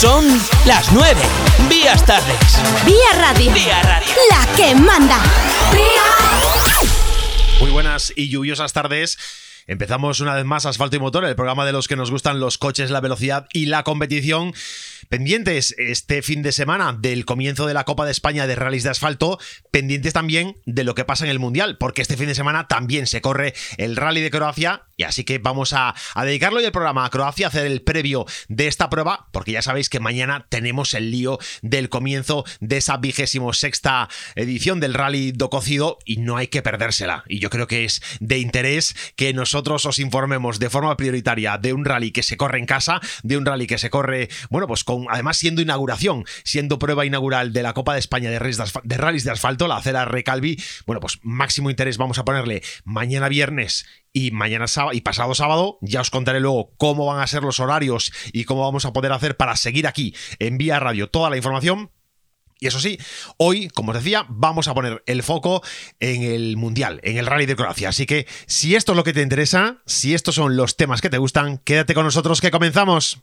Son las 9. Vías tardes. Vía Radio. Vía Radio. La que manda. Muy buenas y lluviosas tardes. Empezamos una vez más Asfalto y Motor, el programa de los que nos gustan los coches, la velocidad y la competición. Pendientes este fin de semana del comienzo de la Copa de España de Rallys de Asfalto, pendientes también de lo que pasa en el Mundial, porque este fin de semana también se corre el Rally de Croacia y así que vamos a, a dedicarlo hoy el programa a Croacia, a hacer el previo de esta prueba, porque ya sabéis que mañana tenemos el lío del comienzo de esa vigésimo sexta edición del Rally do Cocido y no hay que perdérsela. Y yo creo que es de interés que nosotros os informemos de forma prioritaria de un rally que se corre en casa, de un rally que se corre, bueno, pues con además siendo inauguración, siendo prueba inaugural de la Copa de España de de, de asfalto la acera Recalvi, bueno, pues máximo interés vamos a ponerle mañana viernes y mañana sábado y pasado sábado ya os contaré luego cómo van a ser los horarios y cómo vamos a poder hacer para seguir aquí en Vía Radio toda la información y eso sí, hoy, como os decía, vamos a poner el foco en el Mundial, en el Rally de Croacia. Así que si esto es lo que te interesa, si estos son los temas que te gustan, quédate con nosotros que comenzamos.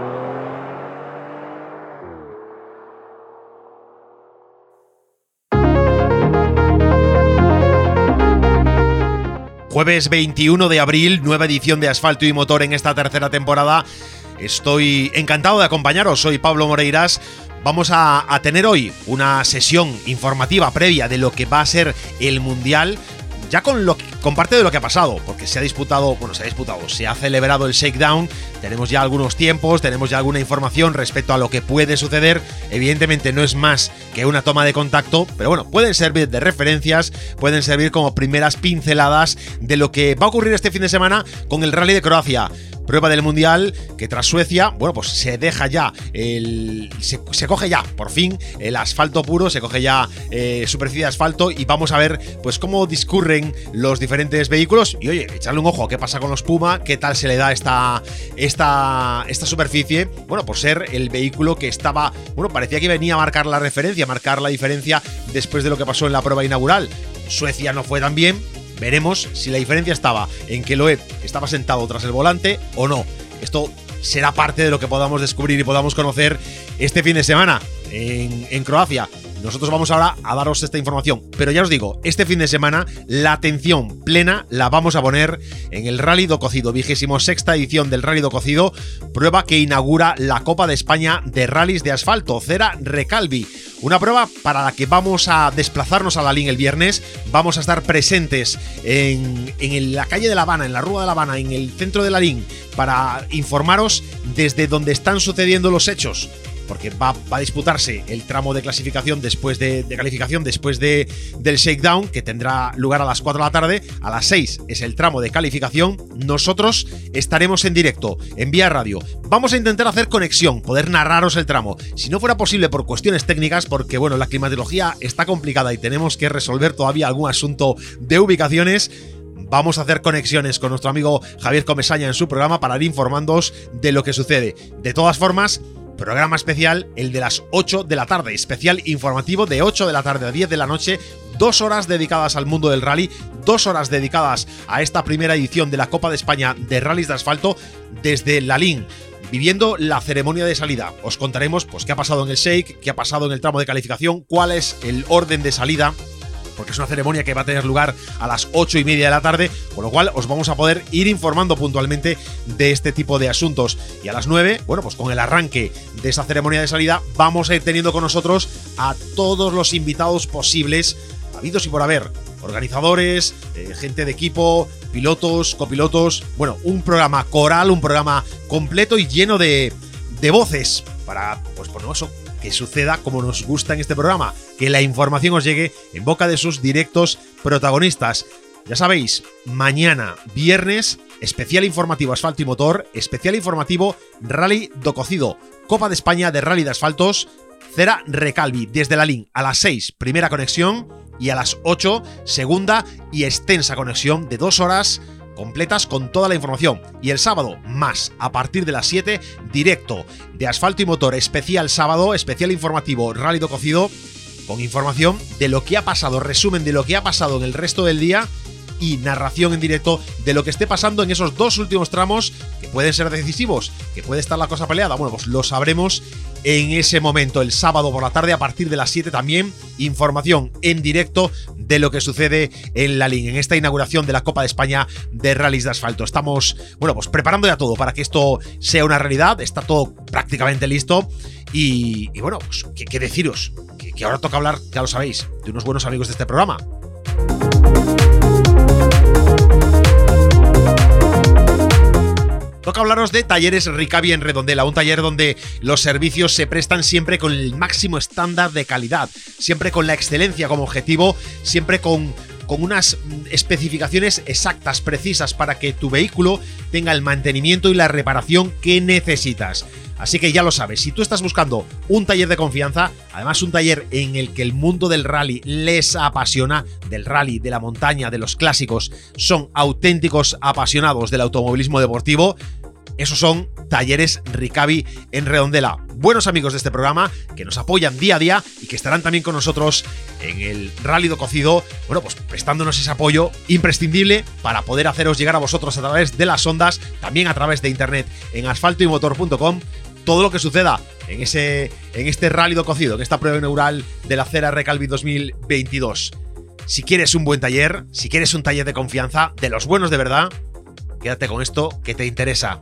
Jueves 21 de abril, nueva edición de Asfalto y Motor en esta tercera temporada. Estoy encantado de acompañaros, soy Pablo Moreiras. Vamos a, a, tener hoy una sesión informativa previa de lo que va a ser el Mundial. Ya con, parte de lo que ha pasado, porque se ha disputado, bueno, se ha disputado, se ha celebrado el shakedown, tenemos ya algunos tiempos, tenemos ya alguna información respecto a lo que puede suceder. Evidentemente no es más que una toma de contacto, pero bueno, pueden servir de referencias, pueden servir como primeras pinceladas de lo que va a ocurrir este fin de semana con el Rally de Croacia prueba del Mundial que tras Suecia, bueno, pues se deja ya, el, se, coge ya, por fin, el asfalto puro, se coge ya eh, superficie de asfalto y vamos a ver pues cómo discurren los diferentes vehículos y oye, echarle un ojo a qué pasa con los Puma, qué tal se le da esta, esta, esta superficie, bueno, por ser el vehículo que estaba, bueno, parecía que venía a marcar la referencia, a marcar la diferencia después de lo que pasó en la prueba inaugural. Suecia no fue tan bien, Veremos si la diferencia estaba en que Loeb estaba sentado tras el volante o no. Esto será parte de lo que podamos descubrir y podamos conocer este fin de semana en, Croacia. Nosotros vamos ahora a daros esta información, pero ya os digo, este fin de semana la atención plena la vamos a poner en el Rally do Cocido, vigésimo sexta edición del Rally do Cocido, prueba que inaugura la Copa de España de Rallys de Asfalto, Cera Recalvi. Una prueba para la que vamos a desplazarnos a la LIN el viernes, vamos a estar presentes en, en la calle de La Habana, en la Rúa de La Habana, en el centro de la LIN, para informaros desde donde están sucediendo los hechos porque va, a disputarse el tramo de clasificación después de, de, calificación después de, del shakedown que tendrá lugar a las 4 de la tarde. A las 6 es el tramo de calificación. Nosotros estaremos en directo en vía radio. Vamos a intentar hacer conexión poder narraros el tramo. Si no fuera posible por cuestiones técnicas porque bueno la climatología está complicada y tenemos que resolver todavía algún asunto de ubicaciones vamos a hacer conexiones con nuestro amigo Javier Comesaña en su programa para ir informándoos de lo que sucede. De todas formas, programa especial, el de las 8 de la tarde, especial informativo de 8 de la tarde a 10 de la noche, dos horas dedicadas al mundo del rally, dos horas dedicadas a esta primera edición de la Copa de España de rallies de asfalto desde Lalín viviendo la ceremonia de salida. Os contaremos pues qué ha pasado en el shake, qué ha pasado en el tramo de calificación, cuál es el orden de salida porque es una ceremonia que va a tener lugar a las 8 y media de la tarde, con lo cual os vamos a poder ir informando puntualmente de este tipo de asuntos. Y a las 9, bueno, pues con el arranque de esa ceremonia de salida, vamos a ir teniendo con nosotros a todos los invitados posibles, habidos y por haber. Organizadores, eh, gente de equipo, pilotos, copilotos. Bueno, un programa coral, un programa completo y lleno de, de voces para, pues, por eso, que suceda como nos gusta en este programa, que la información os llegue en boca de sus directos protagonistas. Ya sabéis, mañana, viernes, especial informativo asfalto y motor, especial informativo Rally do Cocido, Copa de España de Rally de Asfaltos, Cera Recalvi, desde la LIN a las 6, primera conexión, y a las 8 segunda y extensa conexión de dos horas completas con toda la información. Y el sábado, más, a partir de las 7, directo de asfalto y motor, especial sábado, especial informativo, rálido cocido, con información de lo que ha pasado, resumen de lo que ha pasado en el resto del día y narración en directo de lo que esté pasando en esos dos últimos tramos que pueden ser decisivos, que puede estar la cosa peleada. Bueno, pues lo sabremos en ese momento, el sábado por la tarde a partir de las 7 también, información en directo de lo que sucede en la LIN, en esta inauguración de la Copa de España de Rallys de Asfalto. Estamos, bueno, pues preparando ya todo para que esto sea una realidad, está todo prácticamente listo y, bueno, pues qué, deciros, que ahora toca hablar, ya lo sabéis, de unos buenos amigos de este programa. Toca hablaros de Talleres Ricavi en Redondela, un taller donde los servicios se prestan siempre con el máximo estándar de calidad, siempre con la excelencia como objetivo, siempre con, con unas especificaciones exactas, precisas, para que tu vehículo tenga el mantenimiento y la reparación que necesitas. Así que ya lo sabes, si tú estás buscando un taller de confianza, además un taller en el que el mundo del rally les apasiona, del rally, de la montaña, de los clásicos, son auténticos apasionados del automovilismo deportivo, esos son Talleres Ricavi en Redondela. Buenos amigos de este programa que nos apoyan día a día y que estarán también con nosotros en el Rally do Cocido, bueno, pues prestándonos ese apoyo imprescindible para poder haceros llegar a vosotros a través de las ondas, también a través de internet en asfaltoymotor.com todo lo que suceda en, ese, en este rálido cocido, en esta prueba inaugural de la Cera Recalvi 2022. Si quieres un buen taller, si quieres un taller de confianza, de los buenos de verdad, quédate con esto que te interesa.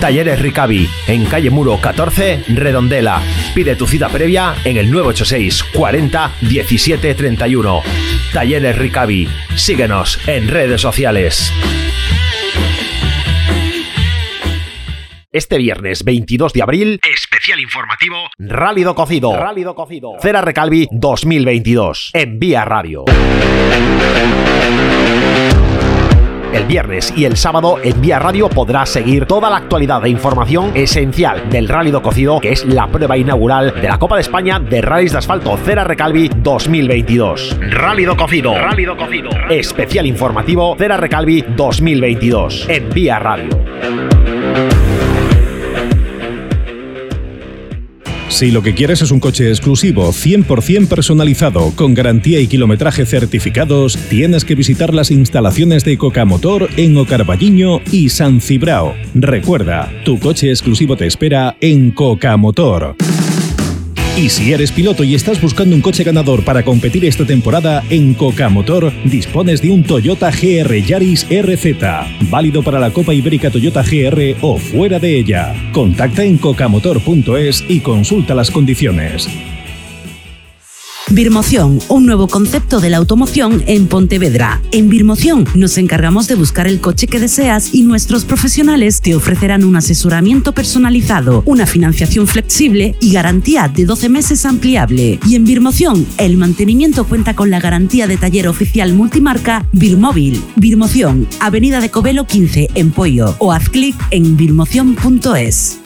Talleres Ricavi, en calle Muro 14, Redondela. Pide tu cita previa en el 986 40 17 31. Talleres Ricavi. Síguenos en redes sociales. Este viernes 22 de abril, especial informativo Rálido Cocido. Rálido Cocido. Cera Recalvi 2022 en Vía Radio. El viernes y el sábado en Vía Radio podrás seguir toda la actualidad e información esencial del Rally Cocido, que es la prueba inaugural de la Copa de España de Rallys de Asfalto Cera Recalvi 2022. Rally Cocido. Rally Cocido. Especial informativo Cera Recalvi 2022 en Vía Radio. Si lo que quieres es un coche exclusivo, 100% personalizado, con garantía y kilometraje certificados, tienes que visitar las instalaciones de Coca-Motor en Ocarballiño y San Cibrao. Recuerda, tu coche exclusivo te espera en Coca-Motor. Y si eres piloto y estás buscando un coche ganador para competir esta temporada, en Coca Motor dispones de un Toyota GR Yaris RZ, válido para la Copa Ibérica Toyota GR o fuera de ella. Contacta en cocamotor.es y consulta las condiciones. Birmoción, un nuevo concepto de la automoción en Pontevedra. En Birmoción nos encargamos de buscar el coche que deseas y nuestros profesionales te ofrecerán un asesoramiento personalizado, una financiación flexible y garantía de 12 meses ampliable. Y en Birmoción, el mantenimiento cuenta con la garantía de taller oficial multimarca Birmóvil. Birmoción, Avenida de Covelo 15 en Pollo o haz clic en birmoción.es.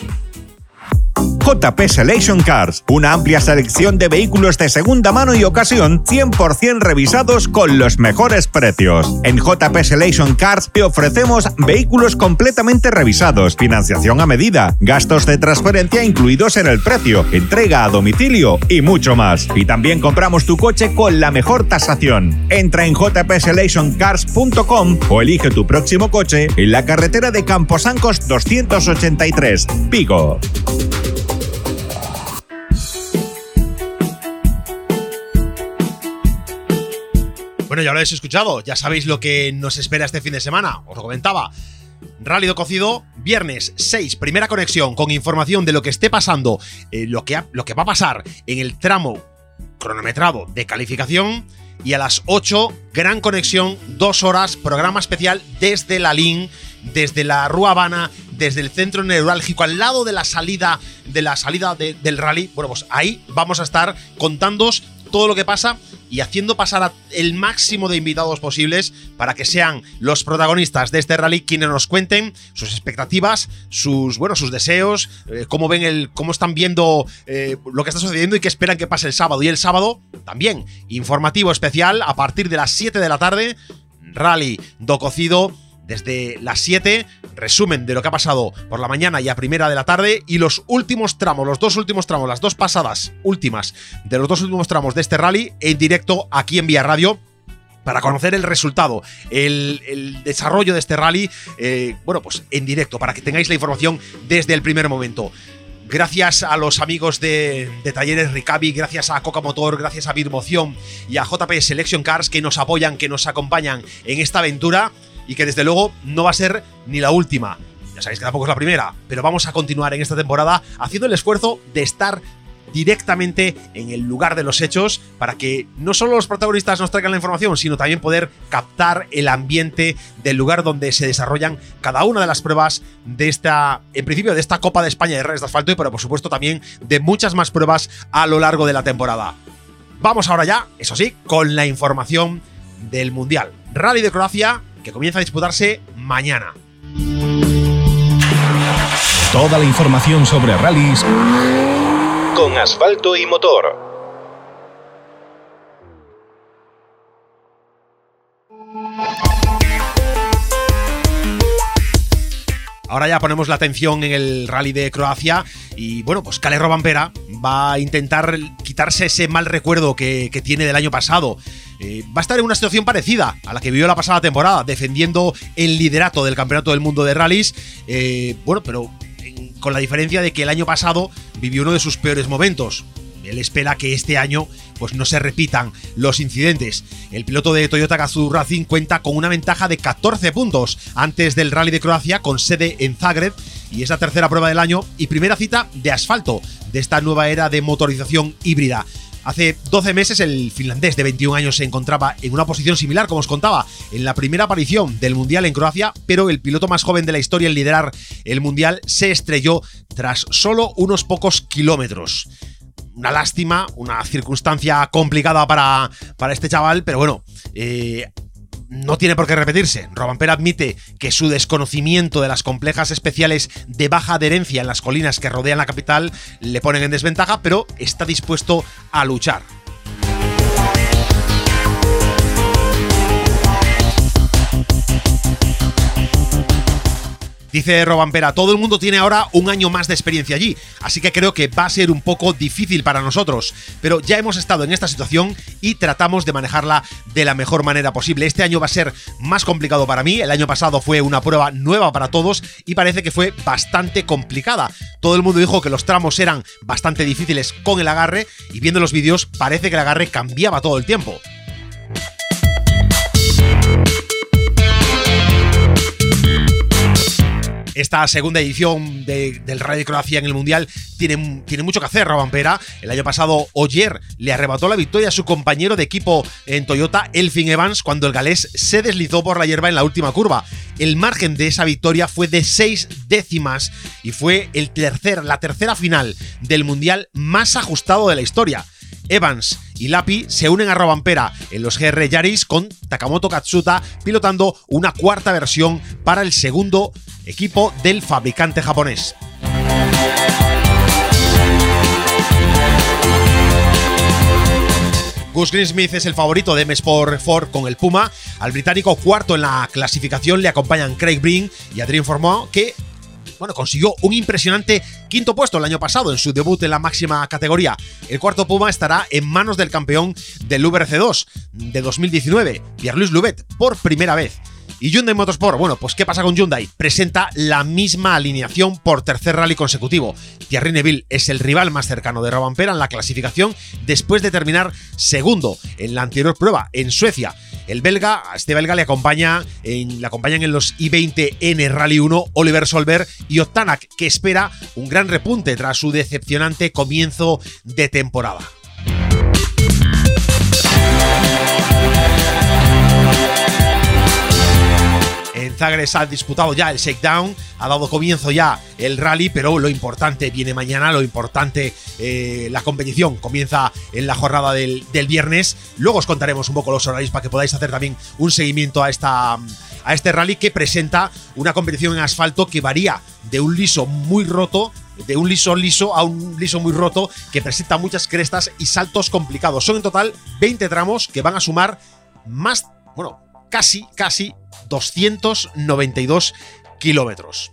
JP Selection Cars, una amplia selección de vehículos de segunda mano y ocasión 100% revisados con los mejores precios. En JP Selection Cars te ofrecemos vehículos completamente revisados, financiación a medida, gastos de transferencia incluidos en el precio, entrega a domicilio y mucho más. Y también compramos tu coche con la mejor tasación. Entra en jpselectioncars.com o elige tu próximo coche en la carretera de Camposancos 283, Pico. Bueno, ya lo habéis escuchado, ya sabéis lo que nos espera este fin de semana, os lo comentaba. Rálido Cocido, viernes 6, primera conexión con información de lo que esté pasando, eh, lo, que lo que va a pasar en el tramo cronometrado de calificación. Y a las 8, gran conexión, dos horas, programa especial desde la LIN, desde la Rua Habana, desde el centro neurálgico, al lado de la salida, de la salida del rally. Bueno, pues ahí vamos a estar contándos todo lo que pasa y haciendo pasar el máximo de invitados posibles para que sean los protagonistas de este rally quienes nos cuenten sus expectativas, sus, bueno, sus deseos, eh, cómo ven el, cómo están viendo eh, lo que está sucediendo y qué esperan que pase el sábado. Y el sábado también, informativo especial a partir de las 7 de la tarde, rally do cocido desde las 7, resumen de lo que ha pasado por la mañana y a primera de la tarde y los últimos tramos, los dos últimos tramos, las dos pasadas últimas de los dos últimos tramos de este rally en directo aquí en Vía Radio para conocer el resultado, el, desarrollo de este rally, eh, bueno, pues en directo, para que tengáis la información desde el primer momento. Gracias a los amigos de, de, Talleres Ricavi, gracias a Coca Motor, gracias a Birmoción y a JP Selection Cars que nos apoyan, que nos acompañan en esta aventura y que desde luego no va a ser ni la última. Ya sabéis que tampoco es la primera, pero vamos a continuar en esta temporada haciendo el esfuerzo de estar directamente en el lugar de los hechos para que no solo los protagonistas nos traigan la información, sino también poder captar el ambiente del lugar donde se desarrollan cada una de las pruebas de esta, en principio, de esta Copa de España de redes de asfalto, pero por supuesto también de muchas más pruebas a lo largo de la temporada. Vamos ahora ya, eso sí, con la información del Mundial. Rally de Croacia, que comienza a disputarse mañana. Toda la información sobre rallies con asfalto y motor. Ahora ya ponemos la atención en el rally de Croacia y bueno, pues Kale Robampera va a intentar quitarse ese mal recuerdo que, tiene del año pasado. Eh, va a estar en una situación parecida a la que vivió la pasada temporada, defendiendo el liderato del Campeonato del Mundo de Rallys. Eh, bueno, pero con la diferencia de que el año pasado vivió uno de sus peores momentos. Él espera que este año pues no se repitan los incidentes. El piloto de Toyota Gazoo Racing cuenta con una ventaja de 14 puntos antes del Rally de Croacia con sede en Zagreb y es la tercera prueba del año y primera cita de asfalto de esta nueva era de motorización híbrida. Hace 12 meses el finlandés de 21 años se encontraba en una posición similar, como os contaba, en la primera aparición del Mundial en Croacia, pero el piloto más joven de la historia en liderar el Mundial se estrelló tras solo unos pocos kilómetros una lástima, una circunstancia complicada para, para este chaval, pero bueno, eh, no tiene por qué repetirse. Robampera admite que su desconocimiento de las complejas especiales de baja adherencia en las colinas que rodean la capital le ponen en desventaja, pero está dispuesto a luchar. Dice Robampera, todo el mundo tiene ahora un año más de experiencia allí, así que creo que va a ser un poco difícil para nosotros, pero ya hemos estado en esta situación y tratamos de manejarla de la mejor manera posible. Este año va a ser más complicado para mí, el año pasado fue una prueba nueva para todos y parece que fue bastante complicada. Todo el mundo dijo que los tramos eran bastante difíciles con el agarre y viendo los vídeos parece que el agarre cambiaba todo el tiempo. Esta segunda edición del Rally de Croacia en el Mundial tiene, tiene mucho que hacer, Robampera. El año pasado, Oyer le arrebató la victoria a su compañero de equipo en Toyota, Elfin Evans, cuando el galés se deslizó por la hierba en la última curva. El margen de esa victoria fue de seis décimas y fue el tercer, la tercera final del Mundial más ajustado de la historia. Evans y Lapi se unen a Robampera en los GR Yaris con Takamoto Katsuta pilotando una cuarta versión para el segundo equipo del fabricante japonés. Gus Greensmith es el favorito de M Sport Ford con el Puma. Al británico cuarto en la clasificación le acompañan Craig Breen y Adrien Formó, que bueno, consiguió un impresionante quinto puesto el año pasado en su debut en la máxima categoría. El cuarto Puma estará en manos del campeón del VRC2 de 2019, Pierre-Louis Louvet, por primera vez. Y Hyundai Motorsport, bueno, pues ¿qué pasa con Hyundai? Presenta la misma alineación por tercer rally consecutivo. Thierry Neville es el rival más cercano de Robampera en la clasificación después de terminar segundo en la anterior prueba en Suecia. El belga, a este belga le acompaña en, le acompañan en los I-20N Rally 1 Oliver Solver y Otanak, que espera un gran repunte tras su decepcionante comienzo de temporada. Zagres ha disputado ya el shakedown, ha dado comienzo ya el rally, pero lo importante viene mañana, lo importante, eh, la competición comienza en la jornada del, del, viernes. Luego os contaremos un poco los horarios para que podáis hacer también un seguimiento a, esta, a este rally que presenta una competición en asfalto que varía de un liso muy roto de un liso liso a un liso muy roto que presenta muchas crestas y saltos complicados. Son en total 20 tramos que van a sumar más, bueno, casi, casi 292 kilómetros.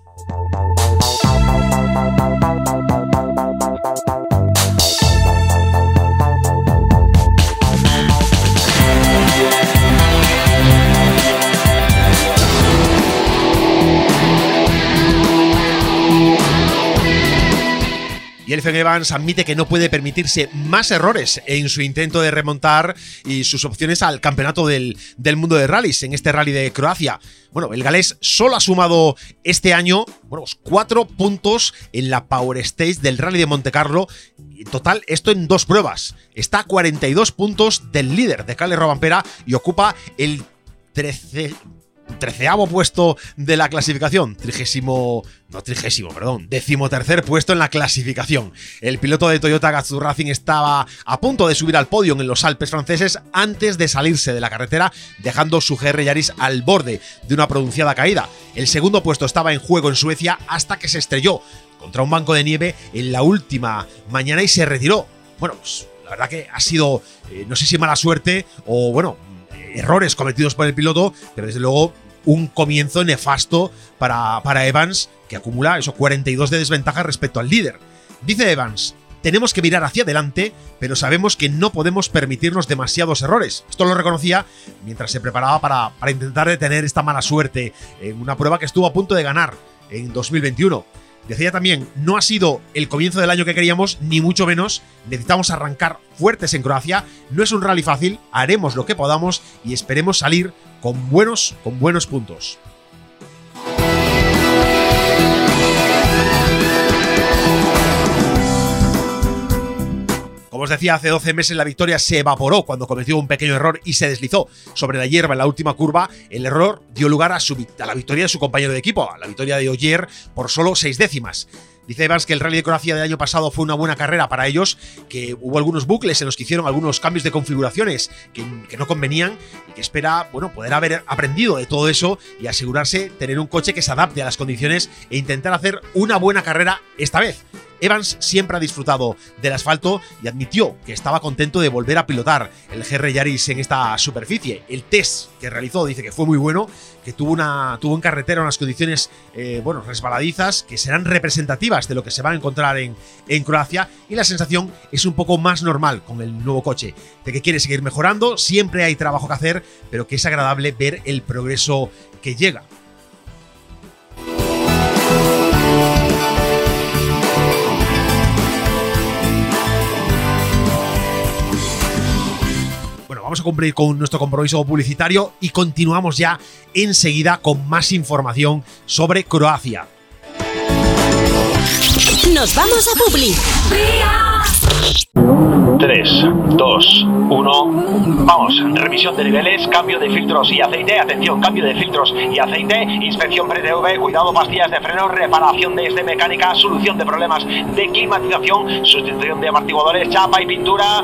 Elfen Evans admite que no puede permitirse más errores en su intento de remontar y sus opciones al campeonato del, mundo de rallies en este rally de Croacia. Bueno, el galés solo ha sumado este año bueno, pues cuatro puntos en la Power Stage del rally de Monte Carlo. En total, esto en dos pruebas. Está a 42 puntos del líder de Cale Robampera y ocupa el 13, treceavo puesto de la clasificación, trigésimo, no trigésimo, perdón, decimotercer puesto en la clasificación. El piloto de Toyota Gazoo Racing estaba a punto de subir al podio en los Alpes franceses antes de salirse de la carretera, dejando su GR Yaris al borde de una pronunciada caída. El segundo puesto estaba en juego en Suecia hasta que se estrelló contra un banco de nieve en la última mañana y se retiró. Bueno, pues la verdad que ha sido, eh, no sé si mala suerte o bueno, errores cometidos por el piloto, pero desde luego un comienzo nefasto para, para Evans, que acumula esos 42 de desventaja respecto al líder. Dice Evans, tenemos que mirar hacia adelante, pero sabemos que no podemos permitirnos demasiados errores. Esto lo reconocía mientras se preparaba para, para intentar detener esta mala suerte en una prueba que estuvo a punto de ganar en 2021. Decía también, no ha sido el comienzo del año que queríamos, ni mucho menos. Necesitamos arrancar fuertes en Croacia. No es un rally fácil, haremos lo que podamos y esperemos salir con buenos, con buenos puntos. Como os decía, hace 12 meses la victoria se evaporó cuando cometió un pequeño error y se deslizó sobre la hierba en la última curva. El error dio lugar a, la victoria de su compañero de equipo, a la victoria de Oyer por solo seis décimas. Dice Evans que el Rally de Croacia del año pasado fue una buena carrera para ellos, que hubo algunos bucles en los que hicieron algunos cambios de configuraciones que, que, no convenían y que espera, bueno, poder haber aprendido de todo eso y asegurarse tener un coche que se adapte a las condiciones e intentar hacer una buena carrera esta vez. Evans siempre ha disfrutado del asfalto y admitió que estaba contento de volver a pilotar el GR Yaris en esta superficie. El test que realizó dice que fue muy bueno, que tuvo, una, tuvo en carretera unas condiciones eh, bueno, resbaladizas que serán representativas de lo que se va a encontrar en, en Croacia y la sensación es un poco más normal con el nuevo coche, de que quiere seguir mejorando, siempre hay trabajo que hacer, pero que es agradable ver el progreso que llega. Vamos a cumplir con nuestro compromiso publicitario y continuamos ya enseguida con más información sobre Croacia. Nos vamos a Publi. 3, 2, 1. Vamos, revisión de niveles, cambio de filtros y aceite. Atención, cambio de filtros y aceite. Inspección pre-TV, cuidado, pastillas de freno, reparación de este mecánica, solución de problemas de climatización, sustitución de amortiguadores, chapa y pintura.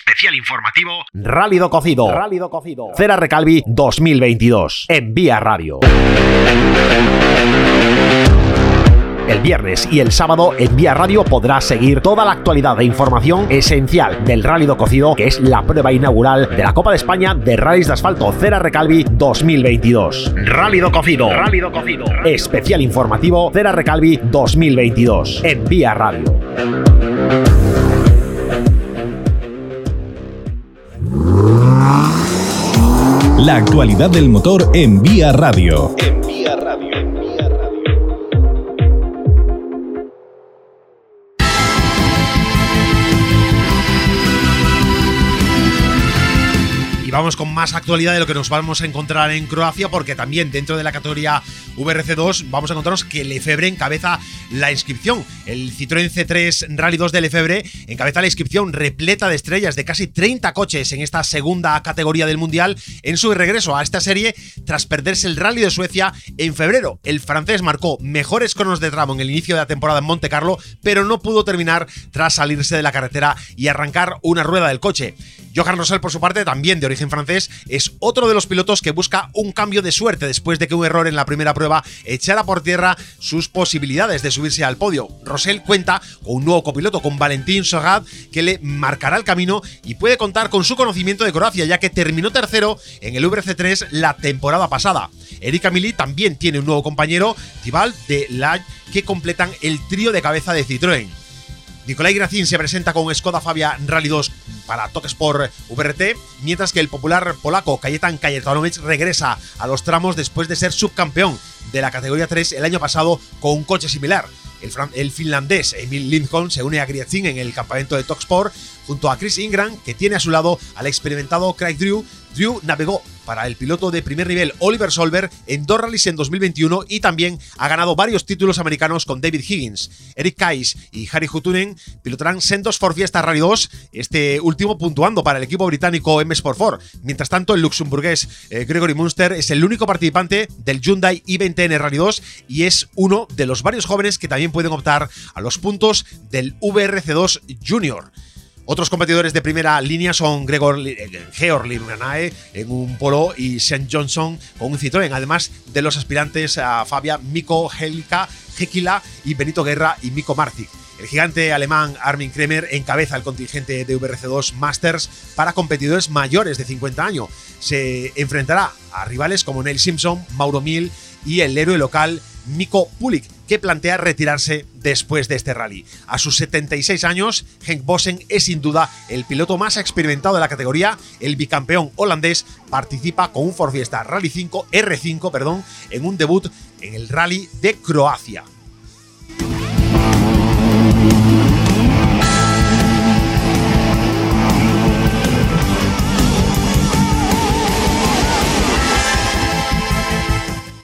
especial informativo Rálido Cocido. Rálido Cocido. Cera Recalvi 2022 en Vía Radio. El viernes y el sábado en Vía Radio podrás seguir toda la actualidad e información esencial del Rálido Cocido, que es la prueba inaugural de la Copa de España de Rallys de Asfalto Cera Recalvi 2022. Rálido Cocido. Rálido Cocido. Especial informativo Cera Recalvi 2022 en Vía Radio. La actualidad del motor en Vía Radio. Vamos con más actualidad de lo que nos vamos a encontrar en Croacia, porque también dentro de la categoría VRC2 vamos a encontrarnos que Lefebvre encabeza la inscripción. El Citroën C3 Rally 2 de Lefebvre encabeza la inscripción repleta de estrellas de casi 30 coches en esta segunda categoría del Mundial en su regreso a esta serie tras perderse el Rally de Suecia en febrero. El francés marcó mejores cronos de tramo en el inicio de la temporada en Monte Carlo, pero no pudo terminar tras salirse de la carretera y arrancar una rueda del coche. Johan Rosell, por su parte, también de origen francés, es otro de los pilotos que busca un cambio de suerte después de que un error en la primera prueba echara por tierra sus posibilidades de subirse al podio. Rosell cuenta con un nuevo copiloto, con Valentín Sogad, que le marcará el camino y puede contar con su conocimiento de Croacia, ya que terminó tercero en el VRC3 la temporada pasada. Erika Mili también tiene un nuevo compañero, Tibal de la que completan el trío de cabeza de Citroën. Nicolai Gracin se presenta con Skoda Fabia Rally 2 para Tokesport VRT, mientras que el popular polaco Kajetan Kajetanowicz regresa a los tramos después de ser subcampeón de la categoría 3 el año pasado con un coche similar. El, finlandés Emil Lindholm se une a Griezin en el campamento de Toksport junto a Chris Ingram, que tiene a su lado al experimentado Craig Drew. Drew navegó para el piloto de primer nivel Oliver Solver en dos rallies en 2021 y también ha ganado varios títulos americanos con David Higgins. Eric Kais y Harry Hutunen pilotarán sendos for Fiesta Rally 2, este último puntuando para el equipo británico M Sport 4. Mientras tanto, el luxemburgués eh, Gregory Munster es el único participante del Hyundai i20N Rally 2 y es uno de los varios jóvenes que también pueden optar a los puntos del VRC2 Junior. Otros competidores de primera línea son Gregor eh, Georg en un polo y St. Johnson con un Citroën, además de los aspirantes a Fabia, Miko Helika, Hekila y Benito Guerra y Miko Martic. El gigante alemán Armin Kremer encabeza el contingente de VRC2 Masters para competidores mayores de 50 años. Se enfrentará a rivales como Neil Simpson, Mauro Mil y el héroe local Miko Pulik, que plantea retirarse después de este rally. A sus 76 años, Henk Bossen es sin duda el piloto más experimentado de la categoría. El bicampeón holandés participa con un Ford Fiesta Rally 5 R5, perdón, en un debut en el Rally de Croacia.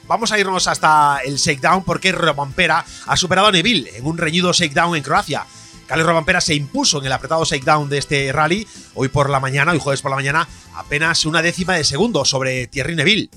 Vamos a irnos hasta el shakedown porque Robampera ha superado a Neville en un reñido shakedown en Croacia. Cali Robampera se impuso en el apretado shakedown de este rally hoy por la mañana, hoy jueves por la mañana, apenas una décima de segundo sobre Thierry Neville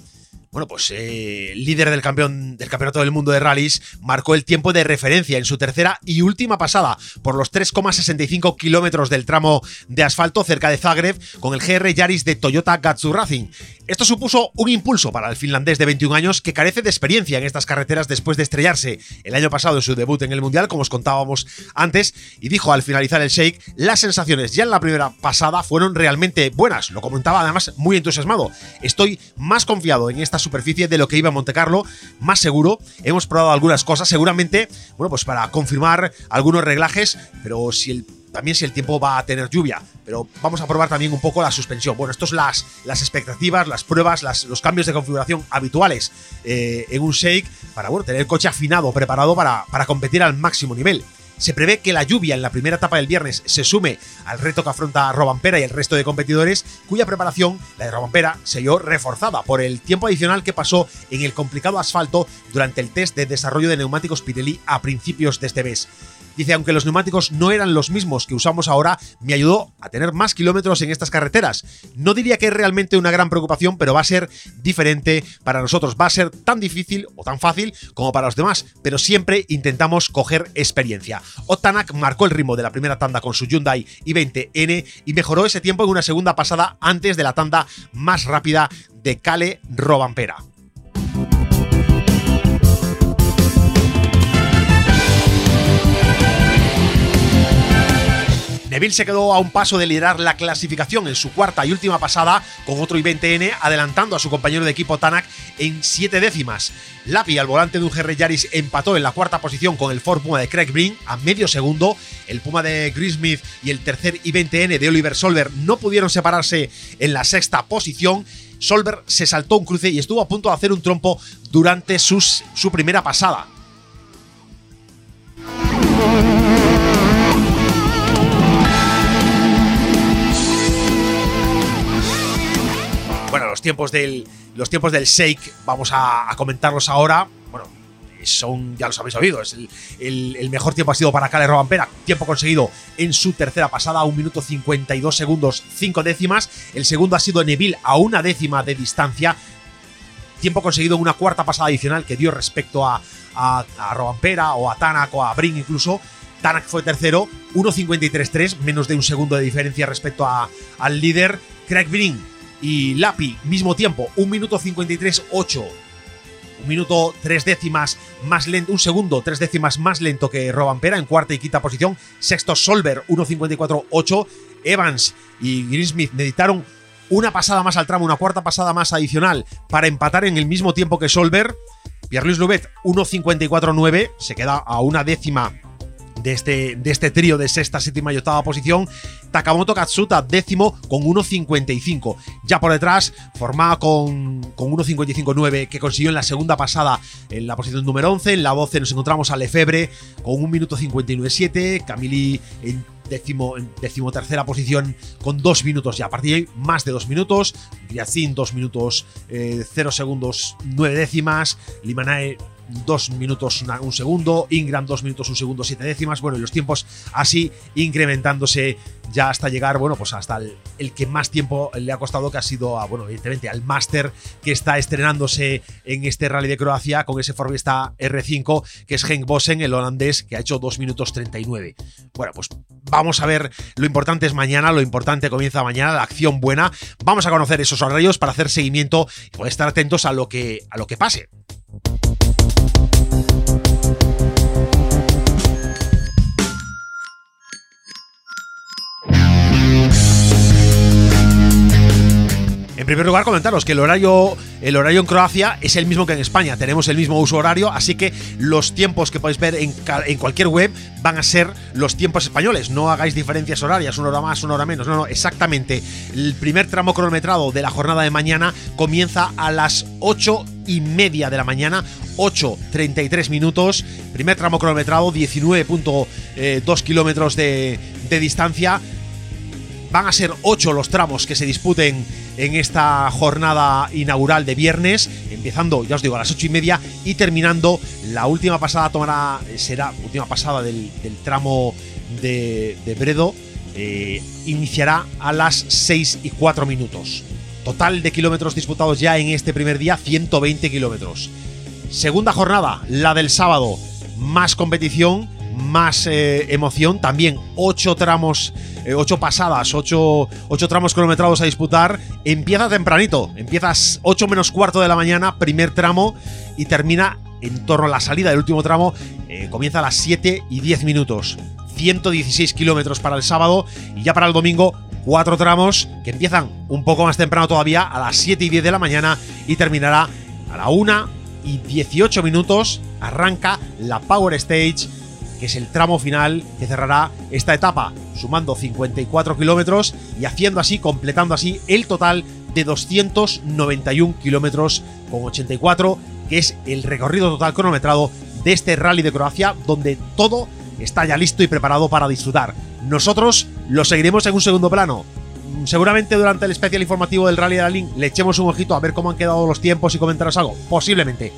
bueno, pues eh, líder del, campeón, del campeonato del mundo de rallies, marcó el tiempo de referencia en su tercera y última pasada por los 3,65 kilómetros del tramo de asfalto cerca de Zagreb con el GR Yaris de Toyota Gazoo Racing. Esto supuso un impulso para el finlandés de 21 años que carece de experiencia en estas carreteras después de estrellarse el año pasado en su debut en el Mundial, como os contábamos antes, y dijo al finalizar el shake, las sensaciones ya en la primera pasada fueron realmente buenas. Lo comentaba además muy entusiasmado. Estoy más confiado en esta superficie de lo que iba a Monte Carlo, más seguro. Hemos probado algunas cosas, seguramente, bueno, pues para confirmar algunos reglajes, pero si el también si el tiempo va a tener lluvia, pero vamos a probar también un poco la suspensión. Bueno, estos las, las expectativas, las pruebas, los cambios de configuración habituales eh, en un shake para bueno, tener el coche afinado, preparado para, para competir al máximo nivel. Se prevé que la lluvia en la primera etapa del viernes se sume al reto que afronta Robampera y el resto de competidores, cuya preparación, la de Robampera, se vio reforzada por el tiempo adicional que pasó en el complicado asfalto durante el test de desarrollo de neumáticos Pirelli a principios de este mes. Dice, aunque los neumáticos no eran los mismos que usamos ahora, me ayudó a tener más kilómetros en estas carreteras. No diría que es realmente una gran preocupación, pero va a ser diferente para nosotros. Va a ser tan difícil o tan fácil como para los demás, pero siempre intentamos coger experiencia. Otanak marcó el ritmo de la primera tanda con su Hyundai i20N y mejoró ese tiempo en una segunda pasada antes de la tanda más rápida de Cale Robampera. Neville se quedó a un paso de liderar la clasificación en su cuarta y última pasada con otro I-20N, adelantando a su compañero de equipo Tanak en siete décimas. Lapi, al volante de un GR Yaris, empató en la cuarta posición con el Ford Puma de Craig Breen a medio segundo. El Puma de Smith y el tercer I-20N de Oliver Solver no pudieron separarse en la sexta posición. Solver se saltó un cruce y estuvo a punto de hacer un trompo durante su primera pasada. Tiempos del, los tiempos del Shake vamos a, comentarlos ahora. Bueno, son, ya los habéis oído, es el, mejor tiempo ha sido para Cale Robampera, tiempo conseguido en su tercera pasada, 1 minuto 52 segundos, 5 décimas. El segundo ha sido Neville a una décima de distancia, tiempo conseguido en una cuarta pasada adicional que dio respecto a, a, Robampera o a Tanak o a Brin incluso. Tanak fue tercero, 1.53.3, menos de un segundo de diferencia respecto a, al líder. Craig Brin y Lapi, mismo tiempo, 1 minuto 53.8. Un minuto tres décimas más lento, un segundo tres décimas más lento que Robampera en cuarta y quinta posición. Sexto Solver, 1.54.8. Evans y Greensmith necesitaron una pasada más al tramo, una cuarta pasada más adicional para empatar en el mismo tiempo que Solver. Pierre-Louis Lubet, 1.54.9, se queda a una décima de este, de este trío de sexta, séptima y octava posición. Takamoto Katsuta, décimo, con 1.55. Ya por detrás, formada con, con 1.55.9, que consiguió en la segunda pasada en la posición número 11. En la 12 nos encontramos a Lefebvre con 1 minuto 59.7. Camili en décimo, decimotercera posición con 2 minutos ya. A partir de ahí, más de 2 minutos. Yacin, 2 minutos 0 eh, segundos 9 décimas. Limanae, 2 minutos un segundo, Ingram 2 minutos un segundo 7 décimas, bueno, y los tiempos así incrementándose ya hasta llegar, bueno, pues hasta el, que más tiempo le ha costado, que ha sido, a, bueno, evidentemente al Master que está estrenándose en este Rally de Croacia con ese Forvista R5, que es Henk Bossen, el holandés, que ha hecho 2 minutos 39. Bueno, pues vamos a ver, lo importante es mañana, lo importante comienza mañana, la acción buena, vamos a conocer esos horarios para hacer seguimiento y poder estar atentos a lo que, a lo que pase. En primer lugar, comentaros que el horario, el horario en Croacia es el mismo que en España. Tenemos el mismo uso horario, así que los tiempos que podéis ver en, en, cualquier web van a ser los tiempos españoles. No hagáis diferencias horarias, una hora más, una hora menos. No, no, exactamente. El primer tramo cronometrado de la jornada de mañana comienza a las 8 y media de la mañana, 8.33 minutos. Primer tramo cronometrado, 19.2 eh, kilómetros de, de distancia. Van a ser 8 los tramos que se disputen en esta jornada inaugural de viernes, empezando, ya os digo, a las 8 y media y terminando la última pasada tomará, será última pasada del, tramo de, Bredo, eh, iniciará a las 6 y 4 minutos. Total de kilómetros disputados ya en este primer día, 120 kilómetros. Segunda jornada, la del sábado, más competición, más eh, emoción, también 8 tramos eh, ocho pasadas, ocho, tramos cronometrados a disputar. Empieza tempranito, empiezas 8 menos cuarto de la mañana, primer tramo, y termina en torno a la salida del último tramo, eh, comienza a las 7 y 10 minutos. 116 kilómetros para el sábado y ya para el domingo cuatro tramos que empiezan un poco más temprano todavía a las 7 y 10 de la mañana y terminará a la 1 y 18 minutos. Arranca la Power Stage que es el tramo final que cerrará esta etapa, sumando 54 kilómetros y haciendo así, completando así el total de 291 kilómetros con 84, que es el recorrido total cronometrado de este rally de Croacia, donde todo está ya listo y preparado para disfrutar. Nosotros lo seguiremos en un segundo plano. Seguramente durante el especial informativo del Rally de la Link le echemos un ojito a ver cómo han quedado los tiempos y comentaros algo. Posiblemente.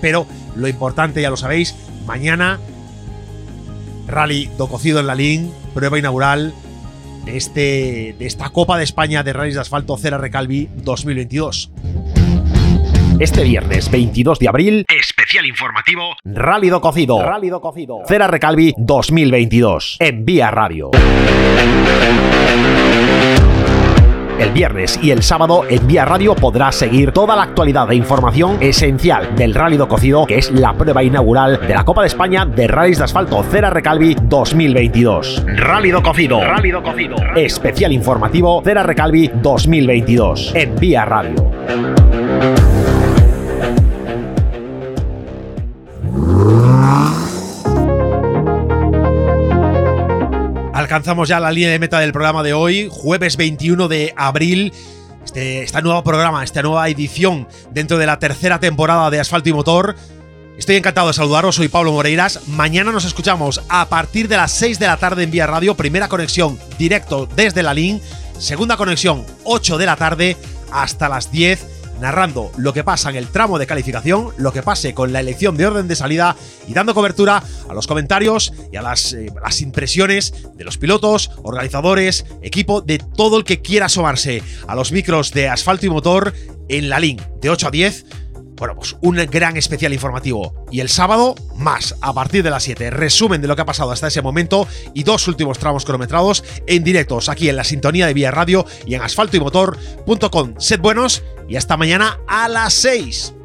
Pero lo importante, ya lo sabéis, mañana Rally do cocido en la LIN, prueba inaugural de, este, de esta Copa de España de Rallys de Asfalto Cera Recalvi 2022. Este viernes 22 de abril, especial informativo Rally do Cocido. Rally do Cocido. Cera Recalvi 2022 en Vía Radio. El viernes y el sábado en Vía Radio podrás seguir toda la actualidad e información esencial del Rally do Cocido, que es la prueba inaugural de la Copa de España de Rallys de Asfalto Cera Recalvi 2022. Rally do Cocido. Rally do Cocido. Especial informativo Cera Recalvi 2022 en Vía Radio. Alcanzamos ya la línea de meta del programa de hoy, jueves 21 de abril. Este, este nuevo programa, esta nueva edición dentro de la tercera temporada de Asfalto y Motor. Estoy encantado de saludaros, soy Pablo Moreiras. Mañana nos escuchamos a partir de las 6 de la tarde en Vía Radio, primera conexión directo desde la LIN, segunda conexión 8 de la tarde hasta las 10 narrando lo que pasa en el tramo de calificación, lo que pase con la elección de orden de salida y dando cobertura a los comentarios y a las, eh, impresiones de los pilotos, organizadores, equipo, de todo el que quiera asomarse a los micros de asfalto y motor en la link de 8 a 10 bueno, pues un gran especial informativo. Y el sábado, más, a partir de las 7. Resumen de lo que ha pasado hasta ese momento y dos últimos tramos cronometrados en directos aquí en la sintonía de Vía Radio y en asfaltoymotor.com. Sed buenos y hasta mañana a las 6.